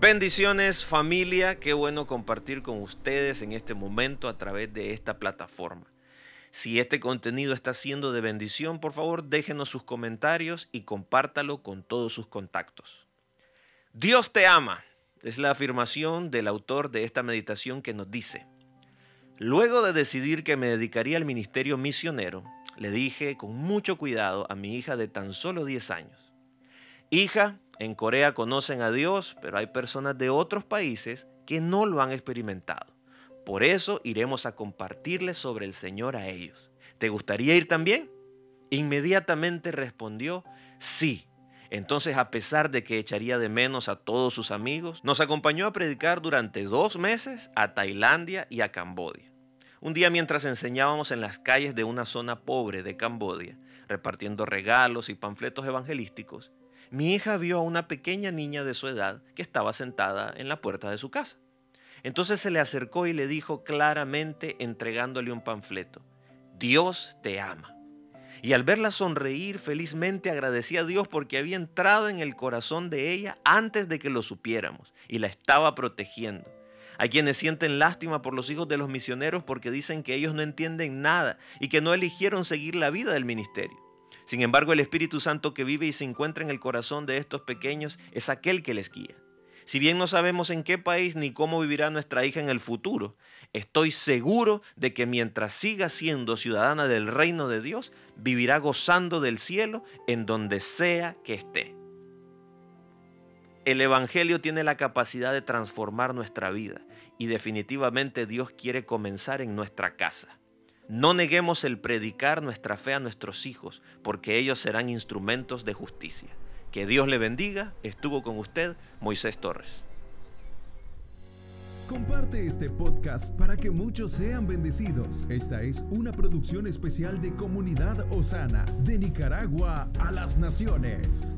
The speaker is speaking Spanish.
Bendiciones familia, qué bueno compartir con ustedes en este momento a través de esta plataforma. Si este contenido está siendo de bendición, por favor déjenos sus comentarios y compártalo con todos sus contactos. Dios te ama, es la afirmación del autor de esta meditación que nos dice, luego de decidir que me dedicaría al ministerio misionero, le dije con mucho cuidado a mi hija de tan solo 10 años, hija, en Corea conocen a Dios, pero hay personas de otros países que no lo han experimentado. Por eso iremos a compartirles sobre el Señor a ellos. ¿Te gustaría ir también? Inmediatamente respondió, sí. Entonces, a pesar de que echaría de menos a todos sus amigos, nos acompañó a predicar durante dos meses a Tailandia y a Cambodia. Un día mientras enseñábamos en las calles de una zona pobre de Cambodia, repartiendo regalos y panfletos evangelísticos, mi hija vio a una pequeña niña de su edad que estaba sentada en la puerta de su casa. Entonces se le acercó y le dijo claramente entregándole un panfleto, Dios te ama. Y al verla sonreír felizmente agradecía a Dios porque había entrado en el corazón de ella antes de que lo supiéramos y la estaba protegiendo. Hay quienes sienten lástima por los hijos de los misioneros porque dicen que ellos no entienden nada y que no eligieron seguir la vida del ministerio. Sin embargo, el Espíritu Santo que vive y se encuentra en el corazón de estos pequeños es aquel que les guía. Si bien no sabemos en qué país ni cómo vivirá nuestra hija en el futuro, estoy seguro de que mientras siga siendo ciudadana del reino de Dios, vivirá gozando del cielo en donde sea que esté. El Evangelio tiene la capacidad de transformar nuestra vida y definitivamente Dios quiere comenzar en nuestra casa. No neguemos el predicar nuestra fe a nuestros hijos, porque ellos serán instrumentos de justicia. Que Dios le bendiga. Estuvo con usted Moisés Torres. Comparte este podcast para que muchos sean bendecidos. Esta es una producción especial de Comunidad Osana, de Nicaragua a las Naciones.